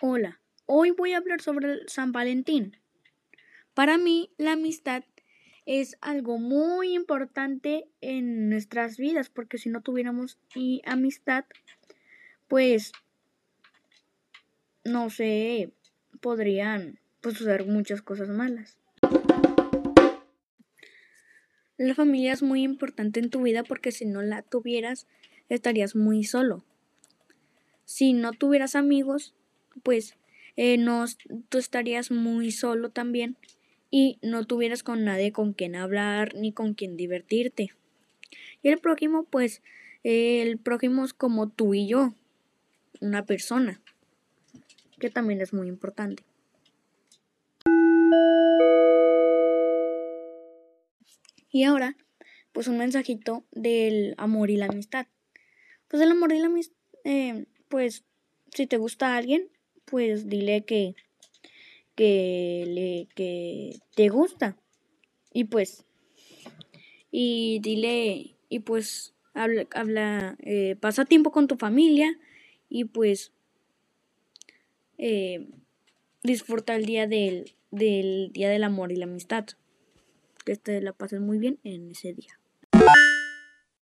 Hola, hoy voy a hablar sobre el San Valentín. Para mí, la amistad es algo muy importante en nuestras vidas, porque si no tuviéramos amistad, pues, no sé, podrían pues, suceder muchas cosas malas. La familia es muy importante en tu vida porque si no la tuvieras, estarías muy solo. Si no tuvieras amigos, pues eh, no, tú estarías muy solo también y no tuvieras con nadie con quien hablar ni con quien divertirte. Y el prójimo, pues, eh, el prójimo es como tú y yo, una persona, que también es muy importante. Y ahora, pues un mensajito del amor y la amistad. Pues el amor y la amistad, eh, pues si te gusta alguien, pues dile que, que, le, que te gusta. Y pues, y dile, y pues, habla, habla eh, pasa tiempo con tu familia y pues, eh, disfruta el día del, del Día del Amor y la Amistad. Que te la pases muy bien en ese día.